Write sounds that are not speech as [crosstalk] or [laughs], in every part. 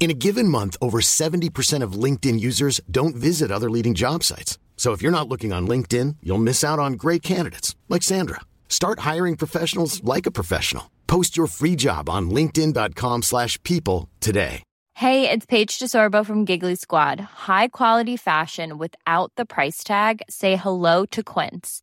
In a given month, over 70% of LinkedIn users don't visit other leading job sites. So if you're not looking on LinkedIn, you'll miss out on great candidates like Sandra. Start hiring professionals like a professional. Post your free job on linkedin.com/people today. Hey, it's Paige DeSorbo from Giggly Squad. High quality fashion without the price tag. Say hello to Quince.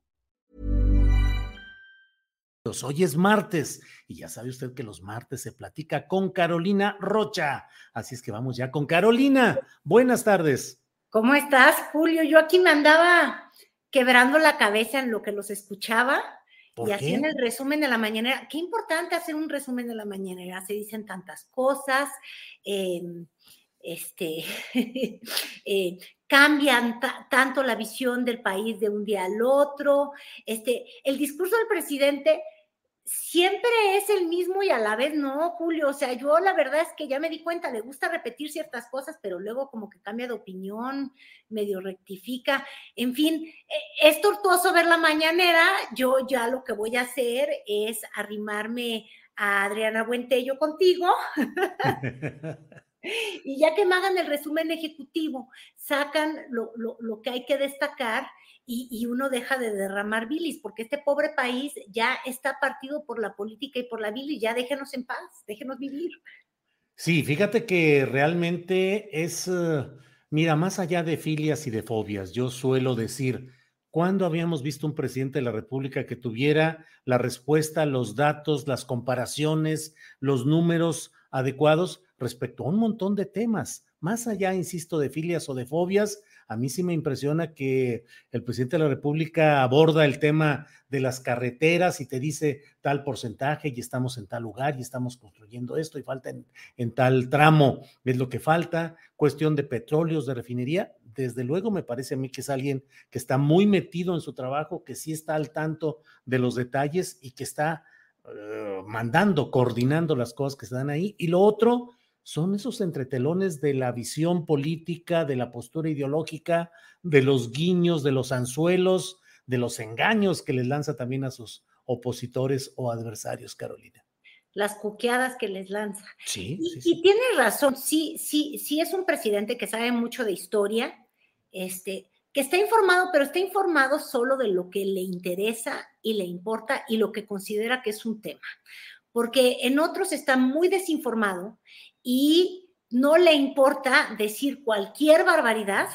Hoy es martes y ya sabe usted que los martes se platica con Carolina Rocha. Así es que vamos ya con Carolina. Buenas tardes. ¿Cómo estás, Julio? Yo aquí me andaba quebrando la cabeza en lo que los escuchaba ¿Por y así qué? en el resumen de la mañanera. Qué importante hacer un resumen de la mañanera. Se dicen tantas cosas, eh, este, [laughs] eh, cambian ta- tanto la visión del país de un día al otro. Este, el discurso del presidente siempre es el mismo y a la vez no, Julio. O sea, yo la verdad es que ya me di cuenta, le gusta repetir ciertas cosas, pero luego como que cambia de opinión, medio rectifica. En fin, eh, es tortuoso ver la mañanera. Yo ya lo que voy a hacer es arrimarme a Adriana Buentello contigo [laughs] y ya que me hagan el resumen ejecutivo, sacan lo, lo- lo que hay que destacar y, uno deja de derramar bilis, porque este pobre país ya está partido por la política y por la bilis, ya déjenos en paz, déjenos vivir. Sí, fíjate que realmente es, eh, mira, más allá de filias y de fobias, yo suelo decir, ¿cuándo habíamos visto un presidente de la República que tuviera la respuesta, los datos, las comparaciones, los números adecuados respecto a un montón de temas? Más allá, insisto, de filias o de fobias, a mí sí me impresiona que el presidente de la República aborda el tema de las carreteras y te dice tal porcentaje y estamos en tal lugar y estamos construyendo esto y falta en, tal tramo, es lo que falta, cuestión de petróleos, de refinería. Desde luego me parece a mí que es alguien que está muy metido en su trabajo, que sí está al tanto de los detalles y que está eh, mandando, coordinando las cosas que se dan ahí. Y lo otro son esos entretelones de la visión política, de la postura ideológica, de los guiños, de los anzuelos, de los engaños que les lanza también a sus opositores o adversarios, Carolina. Las cuqueadas que les lanza. Sí, Y, sí, y sí. tienes razón, sí, sí, sí es un presidente que sabe mucho de historia, este, que está informado, pero está informado solo de lo que le interesa y le importa y lo que considera que es un tema. Porque en otros está muy desinformado y no le importa decir cualquier barbaridad,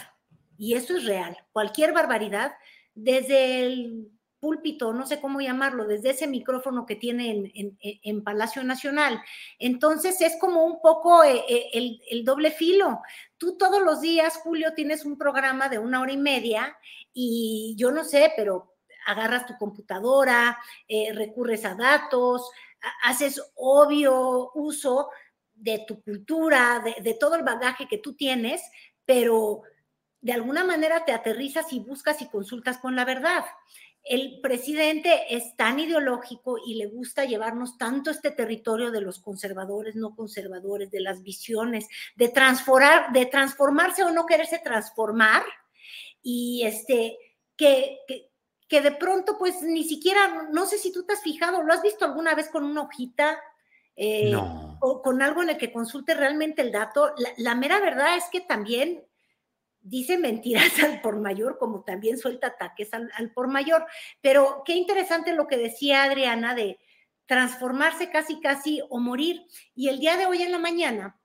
y eso es real, cualquier barbaridad, desde el púlpito, no sé cómo llamarlo, desde ese micrófono que tiene en, en- Palacio Nacional. Entonces es como un poco eh, eh, el, el doble filo. Tú todos los días, Julio, tienes un programa de una hora y media y yo no sé, pero agarras tu computadora, eh, recurres a datos, ha- haces obvio uso de tu cultura, de, todo el bagaje que tú tienes, pero de alguna manera te aterrizas y buscas y consultas con la verdad. El presidente es tan ideológico y le gusta llevarnos tanto este territorio de los conservadores, no conservadores, de las visiones, de transformar, de transformarse o no quererse transformar, y este, que, que, que de pronto, pues ni siquiera, no sé si tú te has fijado, ¿lo has visto alguna vez con una hojita? Eh, No. O con algo en el que consulte realmente el dato. La, mera verdad es que también dice mentiras [laughs] al por mayor, como también suelta ataques al, al por mayor. Pero qué interesante lo que decía Adriana de transformarse casi, casi o morir. Y el día de hoy en la mañana,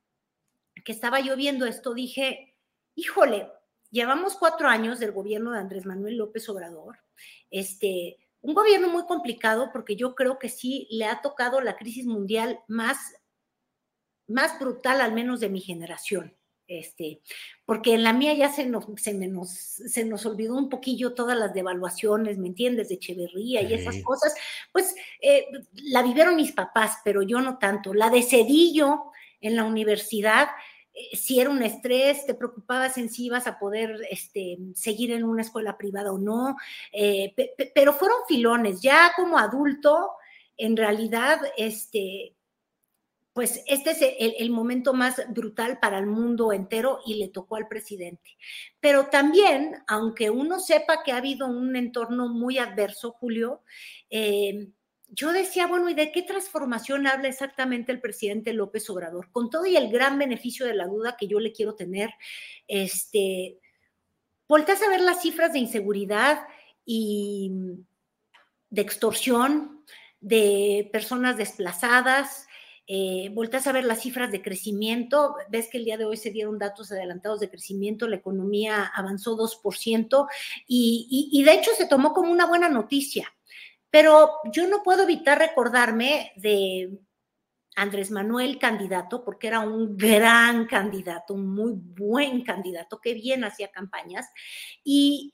que estaba yo viendo esto, dije, híjole, llevamos cuatro años del gobierno de Andrés Manuel López Obrador, este, un gobierno muy complicado porque yo creo que sí le ha tocado la crisis mundial más, más brutal, al menos de mi generación. Este, porque en la mía ya se nos, se, nos, se nos olvidó un poquillo todas las devaluaciones, ¿me entiendes? De Echeverría y esas cosas, pues eh, la vivieron mis papás, pero yo no tanto. La de Cedillo en la universidad, eh, si era un estrés, te preocupabas en si ibas a poder este, seguir en una escuela privada o no, eh, pero fueron filones. Ya como adulto, en realidad, este, pues este es el, momento más brutal para el mundo entero y le tocó al presidente. Pero también, aunque uno sepa que ha habido un entorno muy adverso, Julio, eh, yo decía, bueno, ¿y de qué transformación habla exactamente el presidente López Obrador? Con todo y el gran beneficio de la duda que yo le quiero tener, este, volteas a ver las cifras de inseguridad y de extorsión, de personas desplazadas, eh, volteas a ver las cifras de crecimiento, ves que el día de hoy se dieron datos adelantados de crecimiento, la economía avanzó 2% y, y de hecho se tomó como una buena noticia pero yo no puedo evitar recordarme de Andrés Manuel candidato, porque era un gran candidato, un muy buen candidato, que bien hacía campañas, y,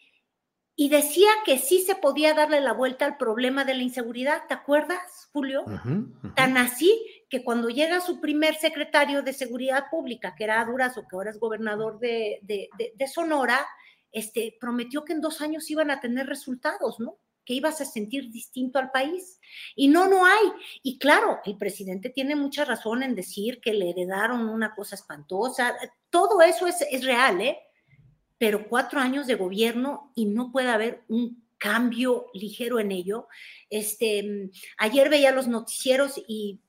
decía que sí se podía darle la vuelta al problema de la inseguridad, ¿te acuerdas, Julio? Tan así que cuando llega su primer secretario de Seguridad Pública, que era Durazo, que ahora es gobernador de, de Sonora, este, prometió que en dos años iban a tener resultados, ¿no? que ibas a sentir distinto al país. Y no, no hay. Y claro, el presidente tiene mucha razón en decir que le heredaron una cosa espantosa. Todo eso es, es real, ¿eh? Pero cuatro años de gobierno y no puede haber un cambio ligero en ello. Este, ayer veía los noticieros y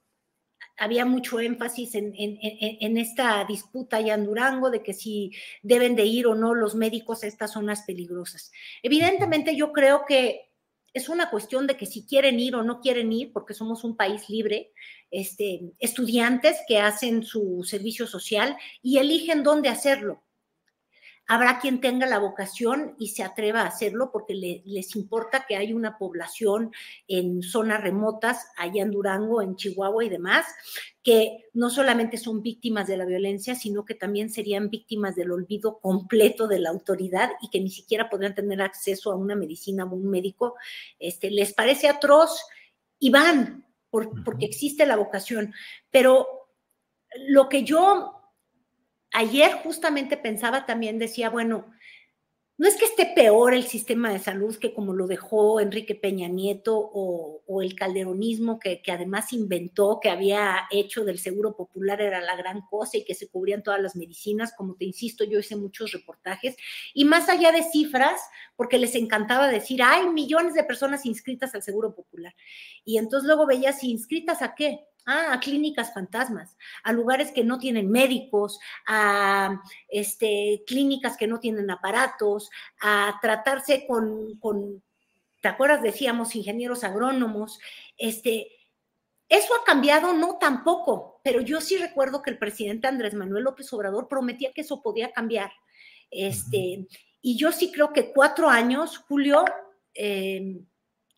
había mucho énfasis en, en, en, esta disputa allá en Durango de que si deben de ir o no los médicos a estas zonas peligrosas. Evidentemente yo creo que es una cuestión de que si quieren ir o no quieren ir, porque somos un país libre, este, estudiantes que hacen su servicio social y eligen dónde hacerlo. Habrá quien tenga la vocación y se atreva a hacerlo porque les importa que hay una población en zonas remotas, allá en Durango, en Chihuahua y demás, que no solamente son víctimas de la violencia, sino que también serían víctimas del olvido completo de la autoridad y que ni siquiera podrían tener acceso a una medicina o un médico. Este, les parece atroz y van porque existe la vocación. Pero lo que yo ayer justamente pensaba también, decía, bueno, no es que esté peor el sistema de salud que como lo dejó Enrique Peña Nieto o, el calderonismo que, que, además inventó, que había hecho del seguro popular era la gran cosa y que se cubrían todas las medicinas, como te insisto, yo hice muchos reportajes, y más allá de cifras, porque les encantaba decir, hay millones de personas inscritas al seguro popular. Y entonces luego veías, ¿inscritas a qué? Ah, a clínicas fantasmas, a lugares que no tienen médicos, a este, clínicas que no tienen aparatos, a tratarse con, con ¿te acuerdas? Decíamos ingenieros agrónomos, este, eso ha cambiado, no tampoco, pero yo sí recuerdo que el presidente Andrés Manuel López Obrador prometía que eso podía cambiar. Este, y yo sí creo que cuatro años, Julio, eh,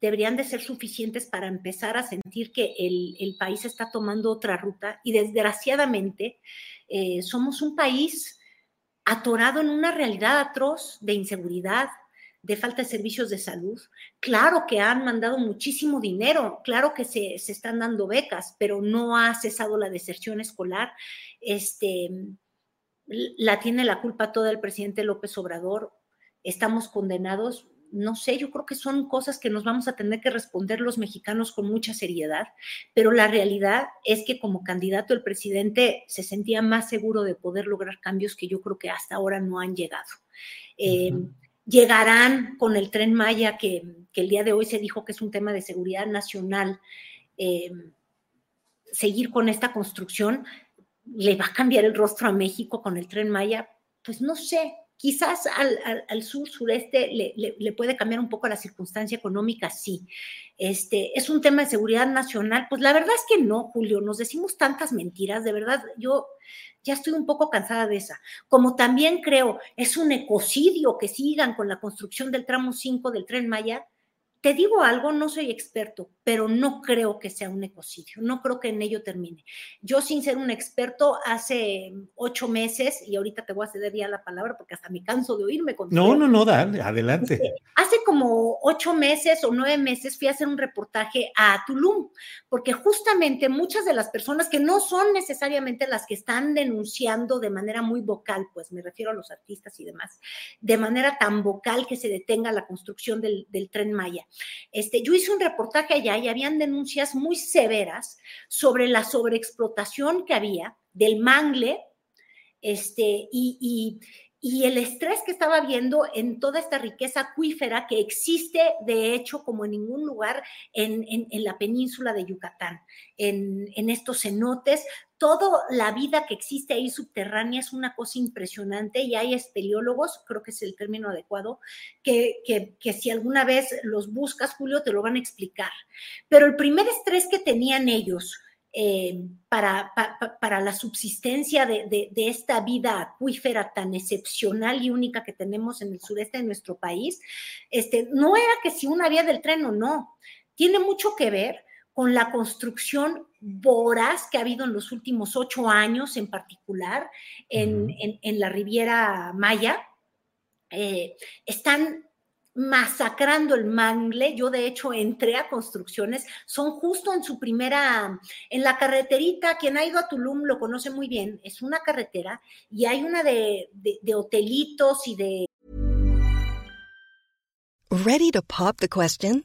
deberían de ser suficientes para empezar a sentir que el, país está tomando otra ruta y desgraciadamente eh, somos un país atorado en una realidad atroz de inseguridad, de falta de servicios de salud. Claro que han mandado muchísimo dinero, claro que se, se están dando becas, pero no ha cesado la deserción escolar. Este, la tiene la culpa toda el presidente López Obrador. Estamos condenados no sé, yo creo que son cosas que nos vamos a tener que responder los mexicanos con mucha seriedad, pero la realidad es que como candidato el presidente se sentía más seguro de poder lograr cambios que yo creo que hasta ahora no han llegado. Eh, llegarán con el tren Maya, que, el día de hoy se dijo que es un tema de seguridad nacional, eh, seguir con esta construcción, ¿le va a cambiar el rostro a México con el tren Maya? Pues no sé, Quizás al, sur, sureste le, puede cambiar un poco la circunstancia económica, sí. Este, ¿Es un tema de seguridad nacional? Pues la verdad es que no, Julio, nos decimos tantas mentiras, de verdad, yo ya estoy un poco cansada de esa. Como también creo, es un ecocidio que sigan con la construcción del tramo 5 del tren Maya, te digo algo, no soy experto, pero no creo que sea un ecocidio, no creo que en ello termine. Yo sin ser un experto, hace ocho meses, y ahorita te voy a ceder ya la palabra porque hasta me canso de oírme. Con no, no, no, dale, adelante. Hace como ocho meses o nueve meses fui a hacer un reportaje a Tulum, porque justamente muchas de las personas que no son necesariamente las que están denunciando de manera muy vocal, pues me refiero a los artistas y demás, de manera tan vocal que se detenga la construcción del, del tren Maya este, yo hice un reportaje allá y habían denuncias muy severas sobre la sobreexplotación que había del mangle este, y, el estrés que estaba viendo en toda esta riqueza acuífera que existe, de hecho, como en ningún lugar en, la península de Yucatán, en, en, estos cenotes, toda la vida que existe ahí subterránea es una cosa impresionante y hay espeleólogos, creo que es el término adecuado, que, que, si alguna vez los buscas, Julio, te lo van a explicar. Pero el primer estrés que tenían ellos eh, para, para, la subsistencia de, de, esta vida acuífera tan excepcional y única que tenemos en el sureste de nuestro país, este, no era que si una vía del tren o no, tiene mucho que ver con la construcción voraz que ha habido en los últimos ocho años, en particular en, la Riviera Maya. Eh, están masacrando el mangle. Yo de hecho entré a construcciones, son justo en su primera, en la carreterita, quien ha ido a Tulum lo conoce muy bien, es una carretera y hay una de, de hotelitos y de... Ready to pop the question?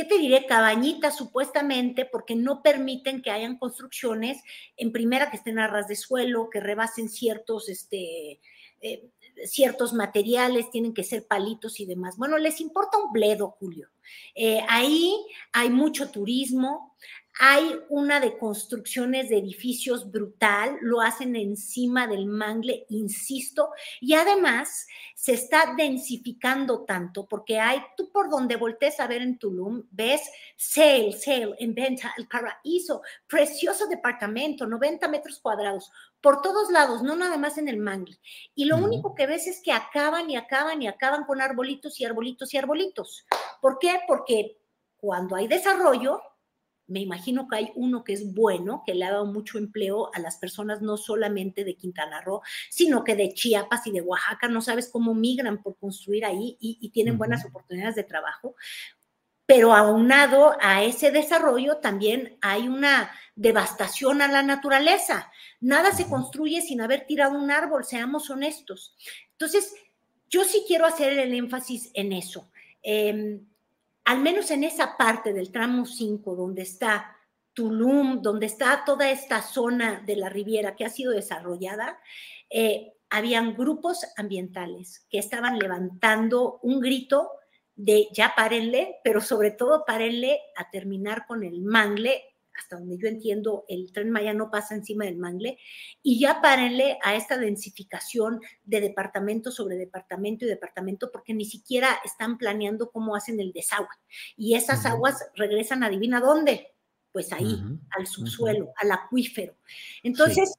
¿Qué te diré? Cabañitas supuestamente porque no permiten que hayan construcciones en primera que estén a ras de suelo, que rebasen ciertos, este, eh, ciertos materiales, tienen que ser palitos y demás. Bueno, les importa un bledo, Julio. Eh, ahí hay mucho turismo, hay una de construcciones de edificios brutal, lo hacen encima del mangle, insisto, y además se está densificando tanto porque hay, tú por donde voltees a ver en Tulum, ves sale, sale, en venta, el paraíso, precioso departamento, 90 metros cuadrados, por todos lados, no nada más en el mangle. Y lo único que ves es que acaban y acaban y acaban con arbolitos y arbolitos y arbolitos. ¿Por qué? Porque cuando hay desarrollo, me imagino que hay uno que es bueno, que le ha dado mucho empleo a las personas no solamente de Quintana Roo, sino que de Chiapas y de Oaxaca, no sabes cómo migran por construir ahí y, tienen buenas oportunidades de trabajo. Pero aunado a ese desarrollo también hay una devastación a la naturaleza. Nada se construye sin haber tirado un árbol, seamos honestos. Entonces, yo sí quiero hacer el énfasis en eso. Em, al menos en esa parte del tramo 5, donde está Tulum, donde está toda esta zona de la Riviera que ha sido desarrollada, eh, habían grupos ambientales que estaban levantando un grito de ya párenle, pero sobre todo párenle a terminar con el mangle hasta donde yo entiendo, el tren Maya no pasa encima del mangle, y ya párenle a esta densificación de departamento sobre departamento y departamento, porque ni siquiera están planeando cómo hacen el desagüe. Y esas aguas regresan, adivina dónde, pues ahí, al subsuelo, al acuífero. Entonces,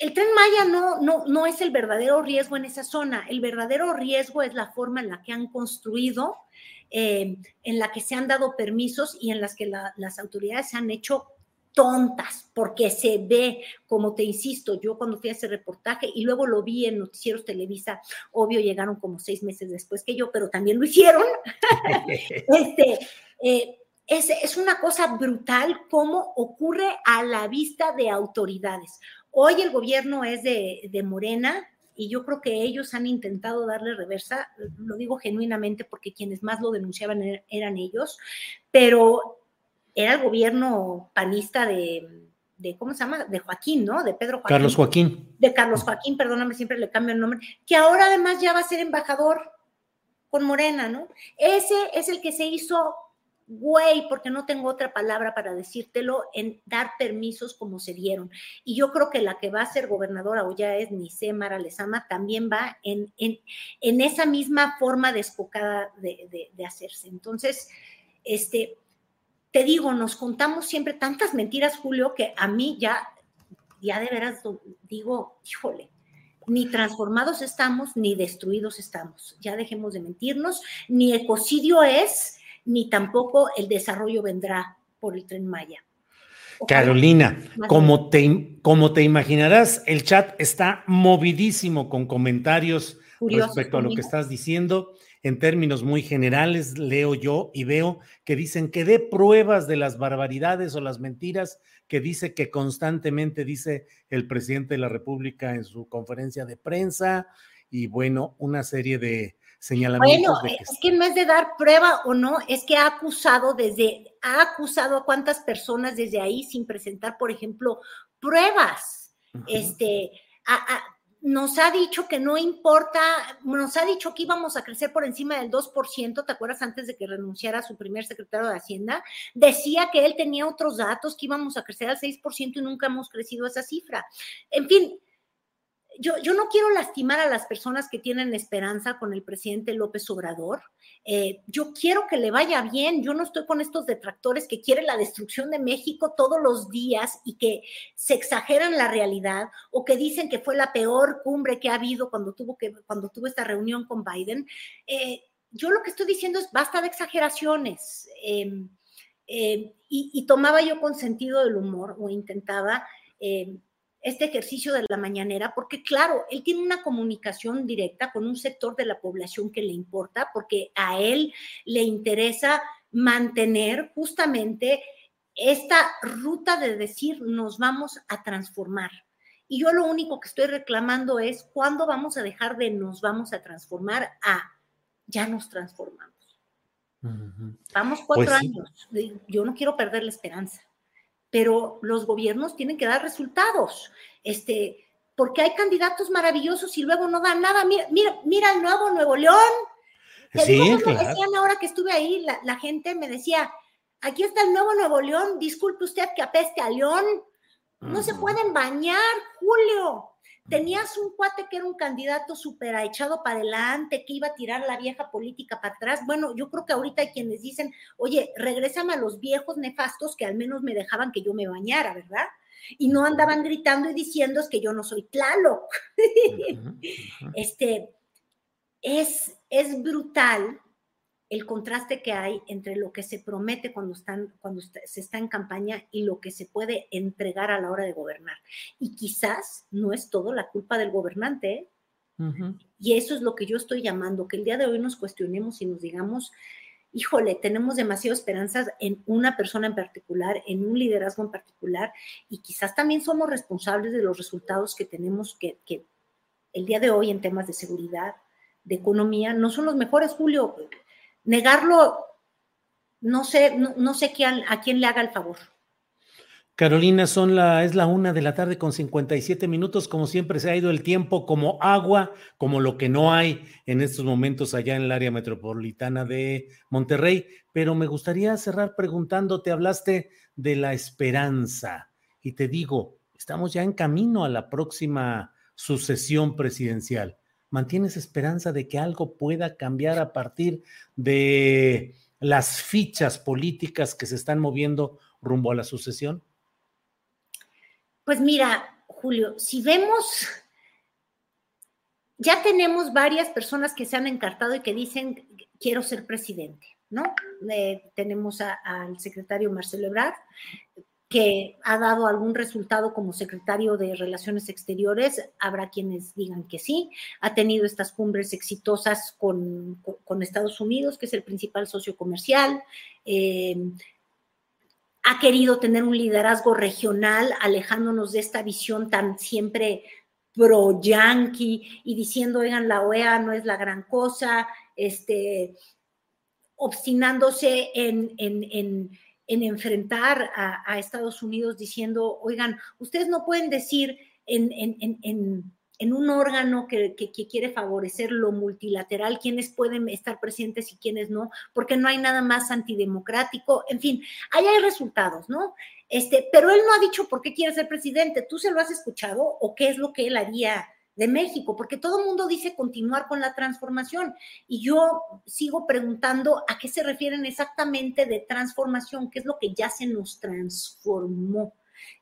el tren Maya no, no, no es el verdadero riesgo en esa zona. El verdadero riesgo es la forma en la que han construido, eh, en la que se han dado permisos y en las que las autoridades se han hecho tontas, porque se ve, como te insisto, yo cuando fui a ese reportaje y luego lo vi en Noticieros Televisa, obvio llegaron como seis meses después que yo, pero también lo hicieron. [laughs] este, eh, es, es, una cosa brutal cómo ocurre a la vista de autoridades. Hoy el gobierno es de, de Morena, y yo creo que ellos han intentado darle reversa, lo digo genuinamente porque quienes más lo denunciaban er, eran ellos, pero era el gobierno panista de, de, ¿cómo se llama? De Joaquín, ¿no? De Pedro Joaquín. Carlos Joaquín. De Carlos Joaquín, perdóname, siempre le cambio el nombre, que ahora además ya va a ser embajador con Morena, ¿no? Ese es el que se hizo güey, porque no tengo otra palabra para decírtelo, en dar permisos como se dieron. Y yo creo que la que va a ser gobernadora o ya es Nice Mara Lezama, también va en, en, en esa misma forma descocada de, de, de hacerse. Entonces, este, te digo, nos contamos siempre tantas mentiras, Julio, que a mí ya, ya de veras digo, híjole, ni transformados estamos, ni destruidos estamos. Ya dejemos de mentirnos, ni ecocidio es, ni tampoco el desarrollo vendrá por el tren Maya. Carolina, como te, como te imaginarás, el chat está movidísimo con comentarios respecto a lo que estás diciendo. En términos muy generales, leo yo y veo que dicen que dé pruebas de las barbaridades o las mentiras que dice que constantemente dice el presidente de la República en su conferencia de prensa. Y bueno, una serie de señalamientos. Bueno, es que en vez de dar prueba o no, es que ha acusado desde, ha acusado a cuántas personas desde ahí sin presentar, por ejemplo, pruebas. Uh -huh. Este, a, a, nos ha dicho que no importa, nos ha dicho que íbamos a crecer por encima del 2%, ¿te acuerdas antes de que renunciara su primer secretario de Hacienda? Decía que él tenía otros datos, que íbamos a crecer al 6% y nunca hemos crecido esa cifra. En fin, yo, yo, no quiero lastimar a las personas que tienen esperanza con el presidente López Obrador. Eh, yo quiero que le vaya bien. Yo no estoy con estos detractores que quieren la destrucción de México todos los días y que se exageran la realidad o que dicen que fue la peor cumbre que ha habido cuando tuvo, que, cuando tuvo esta reunión con Biden. Eh, yo lo que estoy diciendo es basta de exageraciones. Eh, y, y, tomaba yo con sentido del humor o intentaba este ejercicio de la mañanera, porque claro, él tiene una comunicación directa con un sector de la población que le importa, porque a él le interesa mantener justamente esta ruta de decir nos vamos a transformar. Y yo lo único que estoy reclamando es cuándo vamos a dejar de nos vamos a transformar a ya nos transformamos. Uh -huh. Vamos cuatro pues años. Yo no quiero perder la esperanza pero los gobiernos tienen que dar resultados. Este, porque hay candidatos maravillosos y luego no dan nada. Mira, mira, mira el nuevo Nuevo León. Sí, digo, claro. decían ahora que estuve ahí, la, la, gente me decía, aquí está el nuevo Nuevo León, disculpe usted que apeste a León. No uh -huh. se pueden bañar, Julio. Tenías un cuate que era un candidato súper echado para adelante, que iba a tirar la vieja política para atrás. Bueno, yo creo que ahorita hay quienes dicen, oye, regrésame a los viejos nefastos que al menos me dejaban que yo me bañara, ¿verdad? Y no andaban gritando y diciendo es que yo no soy Tlaloc. Uh [laughs] -huh. Este, es, es brutal el contraste que hay entre lo que se promete cuando, están, cuando se está en campaña y lo que se puede entregar a la hora de gobernar. Y quizás no es todo la culpa del gobernante. ¿eh? Uh -huh. Y eso es lo que yo estoy llamando, que el día de hoy nos cuestionemos y nos digamos, híjole, tenemos demasiadas esperanzas en una persona en particular, en un liderazgo en particular, y quizás también somos responsables de los resultados que tenemos que, que el día de hoy en temas de seguridad, de economía, no son los mejores, Julio negarlo, no sé, no, sé quién, a quién le haga el favor. Carolina, son la, es la una de la tarde con 57 minutos. Como siempre, se ha ido el tiempo como agua, como lo que no hay en estos momentos allá en el área metropolitana de Monterrey. Pero me gustaría cerrar preguntándote, hablaste de la esperanza y te digo, estamos ya en camino a la próxima sucesión presidencial. ¿Mantienes esperanza de que algo pueda cambiar a partir de las fichas políticas que se están moviendo rumbo a la sucesión? Pues mira, Julio, si vemos, ya tenemos varias personas que se han encartado y que dicen, quiero ser presidente, ¿no? Eh, tenemos al secretario Marcelo Ebrard, que ha dado algún resultado como secretario de Relaciones Exteriores, habrá quienes digan que sí, ha tenido estas cumbres exitosas con, Estados Unidos, que es el principal socio comercial, eh, ha querido tener un liderazgo regional, alejándonos de esta visión tan siempre pro-yanqui y diciendo, oigan, la OEA no es la gran cosa, este, obstinándose en en enfrentar a, Estados Unidos diciendo, oigan, ustedes no pueden decir en, un órgano que, quiere favorecer lo multilateral quiénes pueden estar presentes y quiénes no, porque no hay nada más antidemocrático. En fin, ahí hay resultados, ¿no? Este, pero él no ha dicho por qué quiere ser presidente. ¿Tú se lo has escuchado o qué es lo que él haría? De México, porque todo el mundo dice continuar con la transformación y yo sigo preguntando a qué se refieren exactamente de transformación, qué es lo que ya se nos transformó.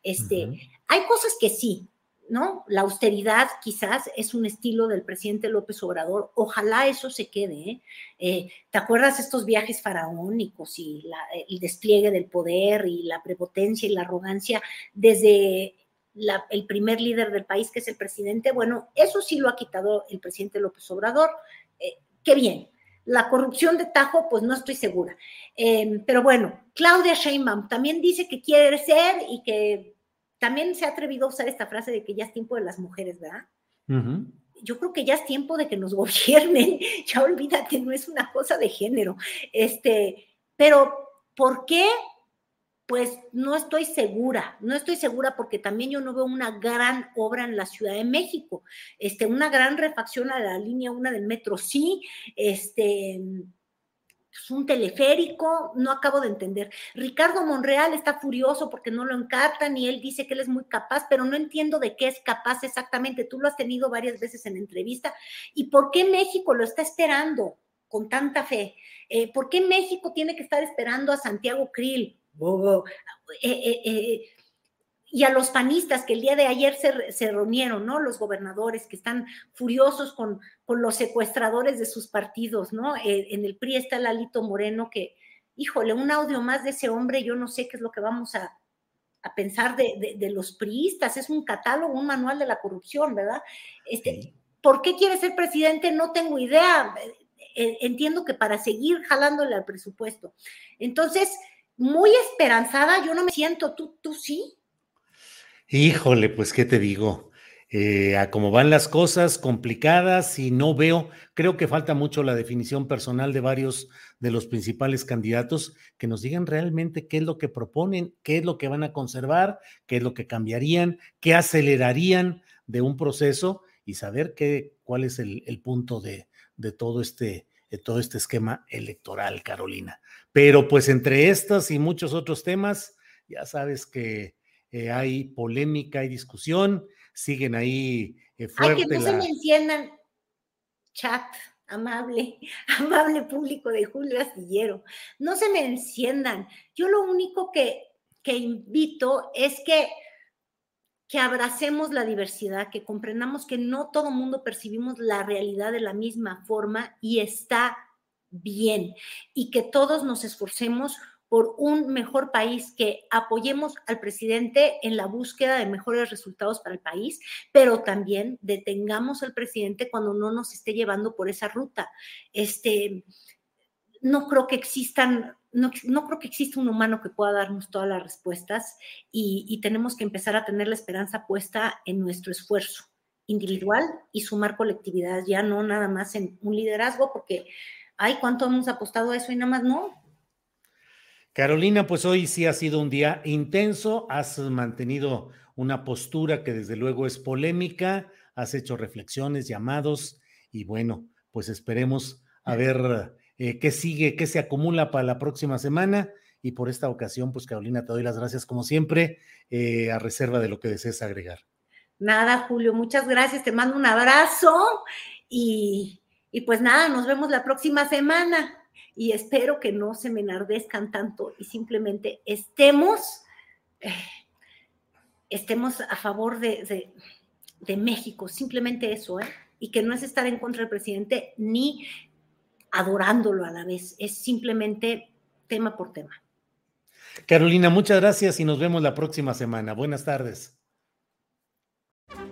Este, Hay cosas que sí, ¿no? La austeridad quizás es un estilo del presidente López Obrador. Ojalá eso se quede. ¿eh? Eh, te acuerdas estos viajes faraónicos y el despliegue del poder y la prepotencia y la arrogancia desde el primer líder del país, que es el presidente, bueno, eso sí lo ha quitado el presidente López Obrador. Eh, qué bien. La corrupción de Tajo, pues no estoy segura. Em, pero bueno, Claudia Sheinbaum también dice que quiere ser y que también se ha atrevido a usar esta frase de que ya es tiempo de las mujeres, ¿verdad? Yo creo que ya es tiempo de que nos [laughs] gobiernen. Ya olvídate, no es una cosa de género. Este, pero ¿por qué pues no estoy segura, no estoy segura porque también yo no veo una gran obra en la Ciudad de México, este, una gran refacción a la línea 1 del metro, sí, este, es pues, un teleférico, no acabo de entender. Ricardo Monreal está furioso porque no lo encartan y él dice que él es muy capaz, pero no entiendo de qué es capaz exactamente. Tú lo has tenido varias veces en entrevista. ¿Y por qué México lo está esperando con tanta fe? Eh, ¿Por qué México tiene que estar esperando a Santiago Krill? Eh, eh, eh, y a los panistas que el día de ayer se, reunieron, ¿no? Los gobernadores que están furiosos con, con los secuestradores de sus partidos, ¿no? en el PRI está Lalito Moreno que, híjole, un audio más de ese hombre, yo no sé qué es lo que vamos a, pensar de, los priistas, es un catálogo, un manual de la corrupción, ¿verdad? Este, ¿Por qué quiere ser presidente? No tengo idea. Entiendo que para seguir jalándole al presupuesto. Entonces, muy esperanzada, yo no me siento, ¿tú, tú sí? Híjole, pues, ¿qué te digo? Eh, a cómo van las cosas complicadas y no veo, creo que falta mucho la definición personal de varios de los principales candidatos que nos digan realmente qué es lo que proponen, qué es lo que van a conservar, qué es lo que cambiarían, qué acelerarían de un proceso y saber qué, cuál es el, punto de, de todo este de todo este esquema electoral, Carolina. Pero pues entre estas y muchos otros temas, ya sabes que eh, hay polémica, hay discusión, siguen ahí eh, fuerte. Ay, que no se me enciendan, chat, amable, [laughs] amable público de Julio Astillero, no se me enciendan. Yo lo único que, que invito es que que abracemos la diversidad, que comprendamos que no todo mundo percibimos la realidad de la misma forma y está bien, y que todos nos esforcemos por un mejor país, que apoyemos al presidente en la búsqueda de mejores resultados para el país, pero también detengamos al presidente cuando no nos esté llevando por esa ruta. Este, no creo que existan no, creo que exista un humano que pueda darnos todas las respuestas y, tenemos que empezar a tener la esperanza puesta en nuestro esfuerzo individual y sumar colectividad, ya no nada más en un liderazgo, porque, ay, ¿cuánto hemos apostado a eso y nada más no? Carolina, pues hoy sí ha sido un día intenso, has mantenido una postura que desde luego es polémica, has hecho reflexiones, llamados y bueno, pues esperemos a ver eh, qué sigue, qué se acumula para la próxima semana. Y por esta ocasión, pues Carolina, te doy las gracias como siempre, eh, a reserva de lo que desees agregar. Nada, Julio, muchas gracias, te mando un abrazo y, pues nada, nos vemos la próxima semana y espero que no se me enardezcan tanto y simplemente estemos eh, estemos a favor de, de, México, simplemente eso, ¿eh? y que no es estar en contra del presidente ni adorándolo a la vez, es simplemente tema por tema. Carolina, muchas gracias y nos vemos la próxima semana. Buenas tardes.